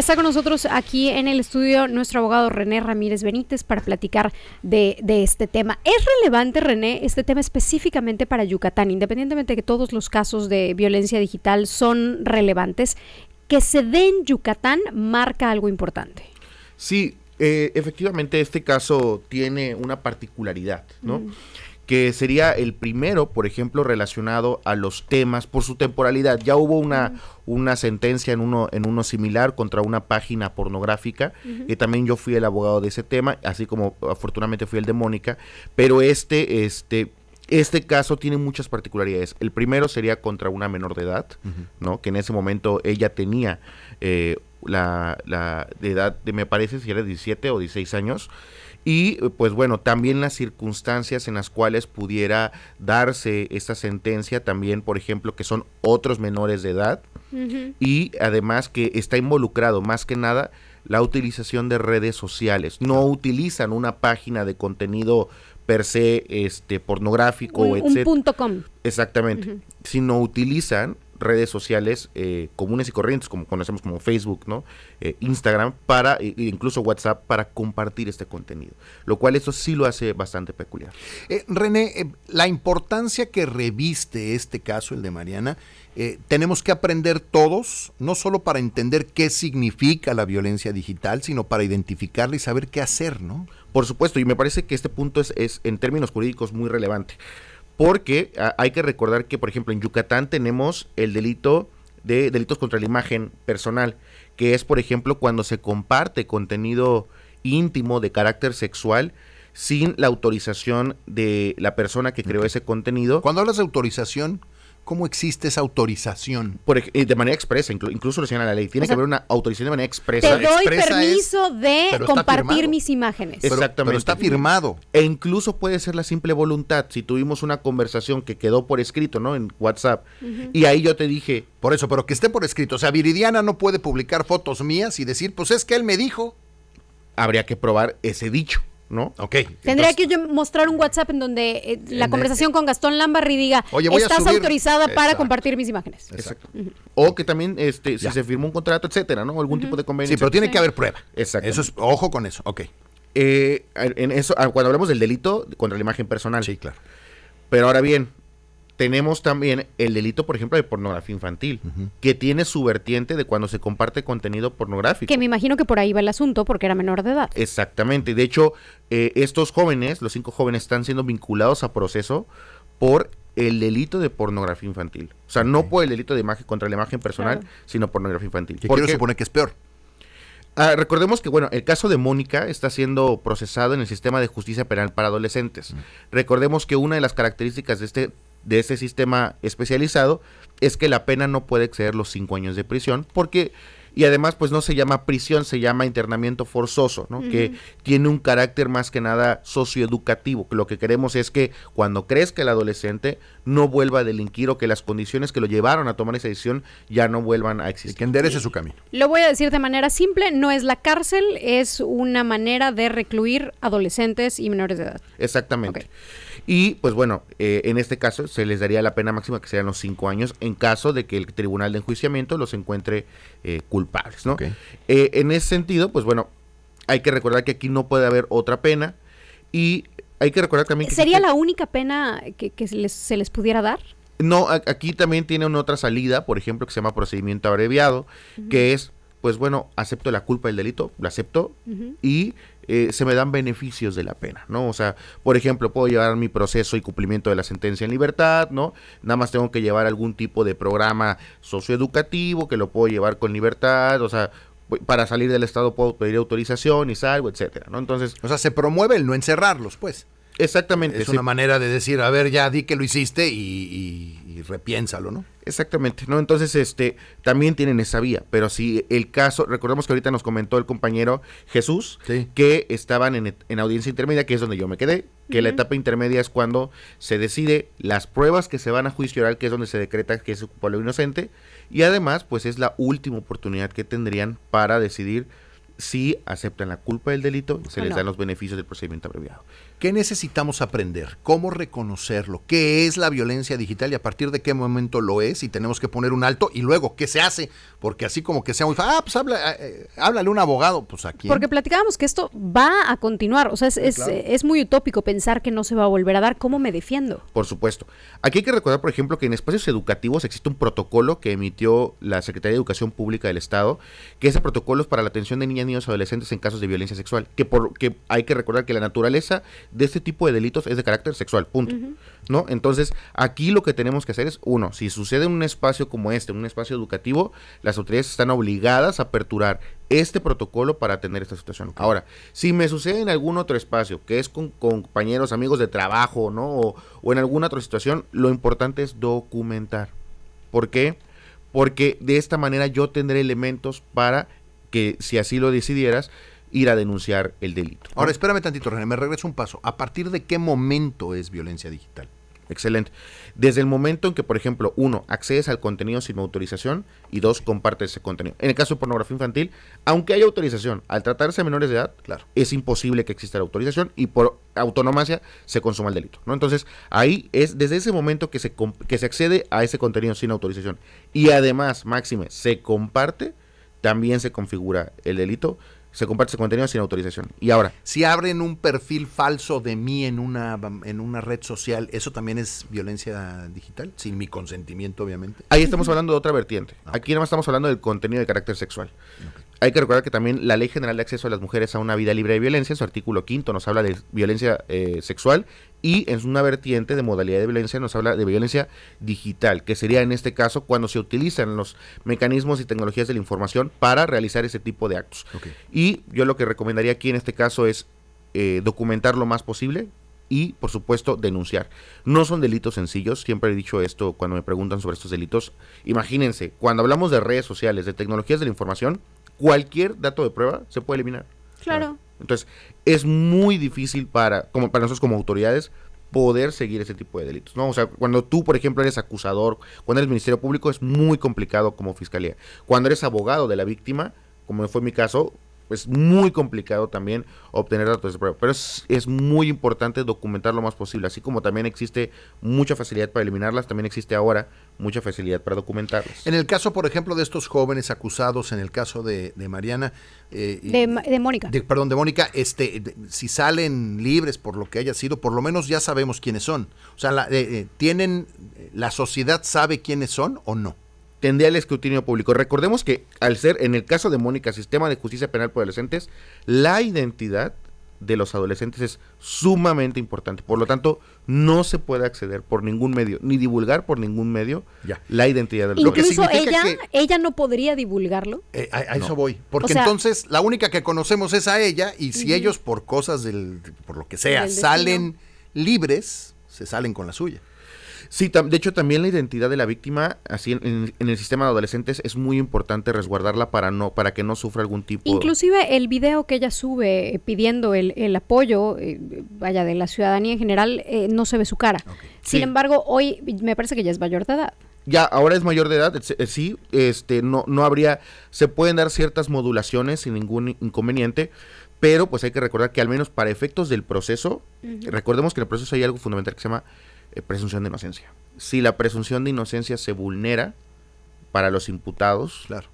está con nosotros aquí en el estudio nuestro abogado René Ramírez Benítez para platicar de, de, este tema. ¿Es relevante, René, este tema específicamente para Yucatán, independientemente de que todos los casos de violencia digital son relevantes? Que se dé en Yucatán marca algo importante. Sí, eh, efectivamente este caso tiene una particularidad, ¿no? Mm que sería el primero, por ejemplo, relacionado a los temas por su temporalidad. Ya hubo una, una sentencia en uno, en uno similar contra una página pornográfica, que también yo fui el abogado de ese tema, así como afortunadamente fui el de Mónica, pero este, este, este caso tiene muchas particularidades. El primero sería contra una menor de edad, ¿no? Que en ese momento ella tenía eh, la, la de edad de, me parece, si era 17 o 16 años, y pues bueno, también las circunstancias en las cuales pudiera darse esta sentencia, también por ejemplo que son otros menores de edad y además que está involucrado más que nada la utilización de redes sociales. No utilizan una página de contenido per se este pornográfico, un, etc. punto com. Exactamente. Sino utilizan redes sociales eh, comunes y corrientes, como conocemos como Facebook, ¿no? Eh, Instagram, para, e incluso WhatsApp, para compartir este contenido. Lo cual eso sí lo hace bastante peculiar. Eh, René, la importancia que reviste este caso, el de Mariana, tenemos que aprender todos, no solo para entender qué significa la violencia digital, sino para identificarla y saber qué hacer, ¿no? Por supuesto, y me parece que este punto es, es en términos jurídicos muy relevante porque hay que recordar que, por ejemplo, en Yucatán tenemos el delito de delitos contra la imagen personal, que es, por ejemplo, cuando se comparte contenido íntimo de carácter sexual sin la autorización de la persona que creó ese contenido. Cuando hablas de autorización, ¿Cómo existe esa autorización? Por, eh, de manera expresa, incluso lo señala la ley. Tiene que haber una autorización de manera expresa. Te doy permiso de compartir mis imágenes. Exactamente. Pero está firmado. E incluso puede ser la simple voluntad. Si tuvimos una conversación que quedó por escrito, ¿no? En WhatsApp. Y ahí yo te dije. Por eso, pero que esté por escrito. O sea, Viridiana no puede publicar fotos mías y decir, pues es que él me dijo. Habría que probar ese dicho. ¿No? Ok. Tendría que yo mostrar un WhatsApp en donde eh, la conversación con Gastón Lambarri diga, estás autorizada para compartir mis imágenes. Exacto. O que también, este, si se firmó un contrato, etcétera, ¿no? Algún tipo de convenio. Sí, pero tiene que haber prueba. Exacto. Eso es, ojo con eso, ok. Eh, en eso, ah, cuando hablamos del delito contra la imagen personal. Sí, claro. Pero ahora bien, tenemos también el delito, por ejemplo, de pornografía infantil, que tiene su vertiente de cuando se comparte contenido pornográfico. Que me imagino que por ahí va el asunto, porque era menor de edad. Exactamente. De hecho, eh, estos jóvenes, los cinco jóvenes, están siendo vinculados a proceso por el delito de pornografía infantil. O sea, no por el delito de imagen contra la imagen personal, sino pornografía infantil. ¿Qué quiero suponer que es peor? Ah, recordemos que, bueno, el caso de Mónica está siendo procesado en el sistema de justicia penal para adolescentes. Recordemos que una de las características de este de ese sistema especializado es que la pena no puede exceder los cinco años de prisión porque y además pues no se llama prisión, se llama internamiento forzoso, ¿no? Que tiene un carácter más que nada socioeducativo. Lo que queremos es que cuando crezca el adolescente no vuelva a delinquir o que las condiciones que lo llevaron a tomar esa decisión ya no vuelvan a existir. que enderece su camino. Lo voy a decir de manera simple, no es la cárcel, es una manera de recluir adolescentes y menores de edad. Exactamente. Y pues bueno, eh, en este caso se les daría la pena máxima que serían los cinco años en caso de que el tribunal de enjuiciamiento los encuentre eh, culpables, ¿no? Eh, en ese sentido, pues bueno, hay que recordar que aquí no puede haber otra pena y hay que recordar también que... ¿Sería la única pena que, se, les, pudiera dar? No, aquí también tienen otra salida, por ejemplo, que se llama procedimiento abreviado, que es, pues bueno, acepto la culpa del delito, lo acepto, y eh, se me dan beneficios de la pena, ¿no? O sea, por ejemplo, puedo llevar mi proceso y cumplimiento de la sentencia en libertad, ¿no? Nada más tengo que llevar algún tipo de programa socioeducativo que lo puedo llevar con libertad, o sea, para salir del estado puedo pedir autorización y salgo, etcétera, ¿no? Entonces, o sea, se promueve el no encerrarlos, pues. Exactamente. Es una manera de decir, a ver, ya di que lo hiciste y, repiénsalo, ¿no? Exactamente, ¿no? Entonces, este, también tienen esa vía, pero si el caso, recordemos que ahorita nos comentó el compañero Jesús, que estaban en, audiencia intermedia, que es donde yo me quedé, que la etapa intermedia es cuando se decide las pruebas que se van a juicio oral, que es donde se decreta que es culpable o inocente, y además, pues es la última oportunidad que tendrían para decidir si aceptan la culpa del delito, se les dan los beneficios del procedimiento abreviado. ¿Qué necesitamos aprender? ¿Cómo reconocerlo? ¿Qué es la violencia digital y a partir de qué momento lo es? Y tenemos que poner un alto y luego, ¿qué se hace? Porque así como que sea muy fácil, ah, pues habla, eh, háblale a un abogado, pues aquí. Porque platicábamos que esto va a continuar, o sea, es, es, es, muy utópico pensar que no se va a volver a dar. ¿Cómo me defiendo? Por supuesto. Aquí hay que recordar, por ejemplo, que en espacios educativos existe un protocolo que emitió la Secretaría de Educación Pública del Estado, que ese protocolo es para la atención de niñas, niños y adolescentes en casos de violencia sexual, que, por, que hay que recordar que la naturaleza de este tipo de delitos es de carácter sexual, punto. ¿No? Entonces, aquí lo que tenemos que hacer es, uno, si sucede en un espacio como este, un espacio educativo, las autoridades están obligadas a aperturar este protocolo para atender esta situación. Ahora, si me sucede en algún otro espacio, que es con, compañeros, amigos de trabajo, ¿no? O, o en alguna otra situación, lo importante es documentar. ¿Por qué? Porque de esta manera yo tendré elementos para que, si así lo decidieras, ir a denunciar el delito. Ahora, espérame tantito, René, me regreso un paso. ¿A partir de qué momento es violencia digital? Excelente. Desde el momento en que, por ejemplo, uno, accedes al contenido sin autorización y dos, compartes ese contenido. En el caso de pornografía infantil, aunque haya autorización, al tratarse de menores de edad, claro, es imposible que exista la autorización y por autonomacia se consuma el delito. ¿no? Entonces, ahí es desde ese momento que se, que se accede a ese contenido sin autorización y además, máxime, se comparte, también se configura el delito se comparte ese contenido sin autorización. Y ahora. Si abren un perfil falso de mí en una, en una red social, ¿eso también es violencia digital? Sin mi consentimiento, obviamente. Ahí estamos hablando de otra vertiente. Aquí nada más estamos hablando del contenido de carácter sexual. Hay que recordar que también la Ley General de Acceso a las Mujeres a una Vida Libre de Violencia, su artículo quinto, nos habla de violencia eh, sexual y en una vertiente de modalidad de violencia nos habla de violencia digital, que sería en este caso cuando se utilizan los mecanismos y tecnologías de la información para realizar ese tipo de actos. Y yo lo que recomendaría aquí en este caso es eh, documentar lo más posible, y, por supuesto, denunciar. No son delitos sencillos, siempre he dicho esto cuando me preguntan sobre estos delitos. Imagínense, cuando hablamos de redes sociales, de tecnologías de la información, cualquier dato de prueba se puede eliminar. Claro. Entonces, es muy difícil para, como para nosotros como autoridades poder seguir ese tipo de delitos, ¿no? O sea, cuando tú, por ejemplo, eres acusador, cuando eres Ministerio Público, es muy complicado como Fiscalía. Cuando eres abogado de la víctima, como fue mi caso, es muy complicado también obtener datos de prueba, pero es, es, muy importante documentar lo más posible, así como también existe mucha facilidad para eliminarlas, también existe ahora mucha facilidad para documentarlas. En el caso, por ejemplo, de estos jóvenes acusados, en el caso de, de Mariana... Eh, de, Mónica. perdón, de Mónica, este, si salen libres por lo que haya sido, por lo menos ya sabemos quiénes son. O sea, la, eh, eh, ¿tienen, la sociedad sabe quiénes son o no? Tendría el escrutinio público. Recordemos que al ser, en el caso de Mónica, sistema de justicia penal por adolescentes, la identidad de los adolescentes es sumamente importante. Por lo tanto, no se puede acceder por ningún medio, ni divulgar por ningún medio la identidad del Incluso ella, ella no podría divulgarlo. Eh, a, eso voy. Porque entonces la única que conocemos es a ella y si ellos por cosas del, por lo que sea, salen libres, se salen con la suya. Sí, de hecho también la identidad de la víctima, así en, el sistema de adolescentes es muy importante resguardarla para no, para que no sufra algún tipo. Inclusive el video que ella sube eh, pidiendo el, el apoyo, eh, vaya de la ciudadanía en general, eh, no se ve su cara. Sin embargo, hoy me parece que ya es mayor de edad. Ya, ahora es mayor de edad, sí, este, no, no habría, se pueden dar ciertas modulaciones sin ningún inconveniente, pero pues hay que recordar que al menos para efectos del proceso, recordemos que en el proceso hay algo fundamental que se llama eh, presunción de inocencia. Si la presunción de inocencia se vulnera para los imputados, claro.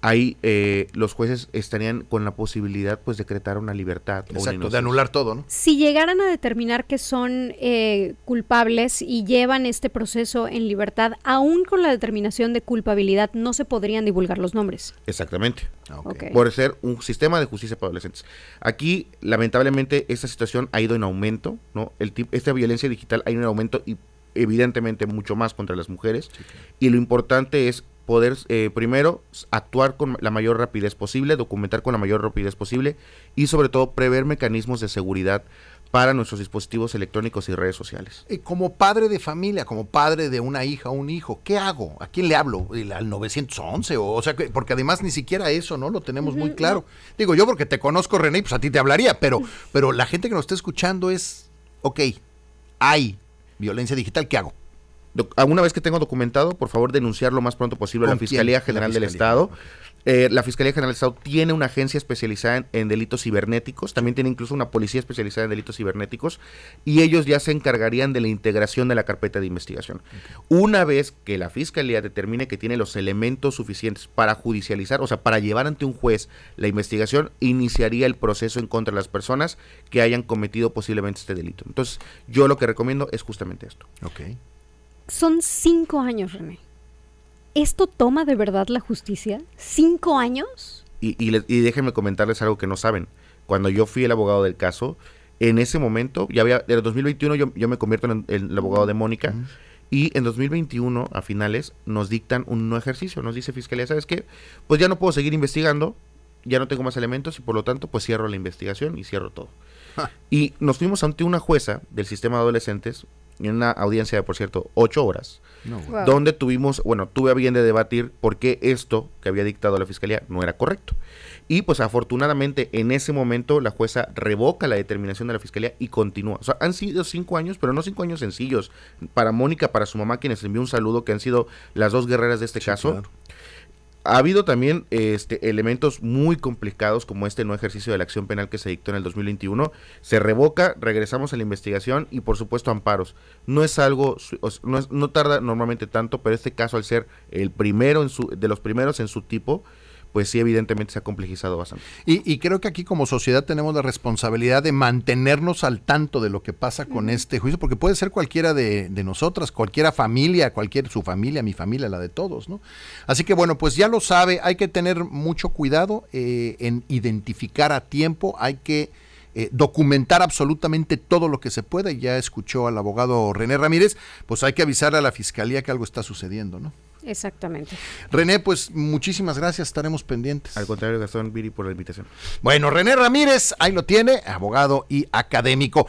Ahí eh, los jueces estarían con la posibilidad pues decretar una libertad. Exacto, de anular todo, ¿no? Si llegaran a determinar que son eh, culpables y llevan este proceso en libertad, aún con la determinación de culpabilidad, no se podrían divulgar los nombres. Exactamente. Ah, Por ser un sistema de justicia para adolescentes. Aquí, lamentablemente, esta situación ha ido en aumento, ¿no? El esta violencia digital ha ido en aumento y evidentemente mucho más contra las mujeres. Y lo importante es poder eh, primero actuar con la mayor rapidez posible, documentar con la mayor rapidez posible y sobre todo prever mecanismos de seguridad para nuestros dispositivos electrónicos y redes sociales. Como padre de familia, como padre de una hija o un hijo, ¿qué hago? ¿A quién le hablo? ¿Al 911? O, o sea, porque además ni siquiera eso, ¿no? Lo tenemos muy claro. Digo, yo porque te conozco, René, pues a ti te hablaría, pero, pero la gente que nos está escuchando es, ok, hay violencia digital, ¿qué hago? Una vez que tengo documentado, por favor denunciar lo más pronto posible a la Fiscalía General del Estado. Eh, la Fiscalía General del Estado tiene una agencia especializada en, delitos cibernéticos, también tiene incluso una policía especializada en delitos cibernéticos, y ellos ya se encargarían de la integración de la carpeta de investigación. Una vez que la Fiscalía determine que tiene los elementos suficientes para judicializar, o sea, para llevar ante un juez la investigación, iniciaría el proceso en contra de las personas que hayan cometido posiblemente este delito. Entonces, yo lo que recomiendo es justamente esto. Ok. Son cinco años, René. ¿Esto toma de verdad la justicia? ¿Cinco años? Y, y, déjenme comentarles algo que no saben. Cuando yo fui el abogado del caso, en ese momento, ya había, en 2021 yo, yo me convierto en, el abogado de Mónica. Y en 2021, a finales, nos dictan un nuevo ejercicio. Nos dice Fiscalía, ¿sabes qué? Pues ya no puedo seguir investigando, ya no tengo más elementos y por lo tanto, pues cierro la investigación y cierro todo. Y nos fuimos ante una jueza del sistema de adolescentes en una audiencia de, por cierto, ocho horas, donde tuvimos, bueno, tuve a bien de debatir por qué esto que había dictado la fiscalía no era correcto. Y pues afortunadamente en ese momento la jueza revoca la determinación de la fiscalía y continúa. O sea, han sido cinco años, pero no cinco años sencillos. Para Mónica, para su mamá, quienes envió un saludo, que han sido las dos guerreras de este caso ha habido también este, elementos muy complicados como este no ejercicio de la acción penal que se dictó en el 2021. Se revoca, regresamos a la investigación y por supuesto amparos. No es algo, no, no tarda normalmente tanto, pero este caso al ser el primero en su, de los primeros en su tipo, pues sí, evidentemente se ha complejizado bastante. Y, creo que aquí como sociedad tenemos la responsabilidad de mantenernos al tanto de lo que pasa con este juicio, porque puede ser cualquiera de, nosotras, cualquiera familia, cualquier su familia, mi familia, la de todos, ¿no? Así que bueno, pues ya lo sabe, hay que tener mucho cuidado eh, en identificar a tiempo, hay que eh, documentar absolutamente todo lo que se pueda. Ya escuchó al abogado René Ramírez, pues hay que avisar a la fiscalía que algo está sucediendo, ¿no? Exactamente. René, pues muchísimas gracias, estaremos pendientes. Al contrario, Gastón Viri, por la invitación. Bueno, René Ramírez, ahí lo tiene, abogado y académico.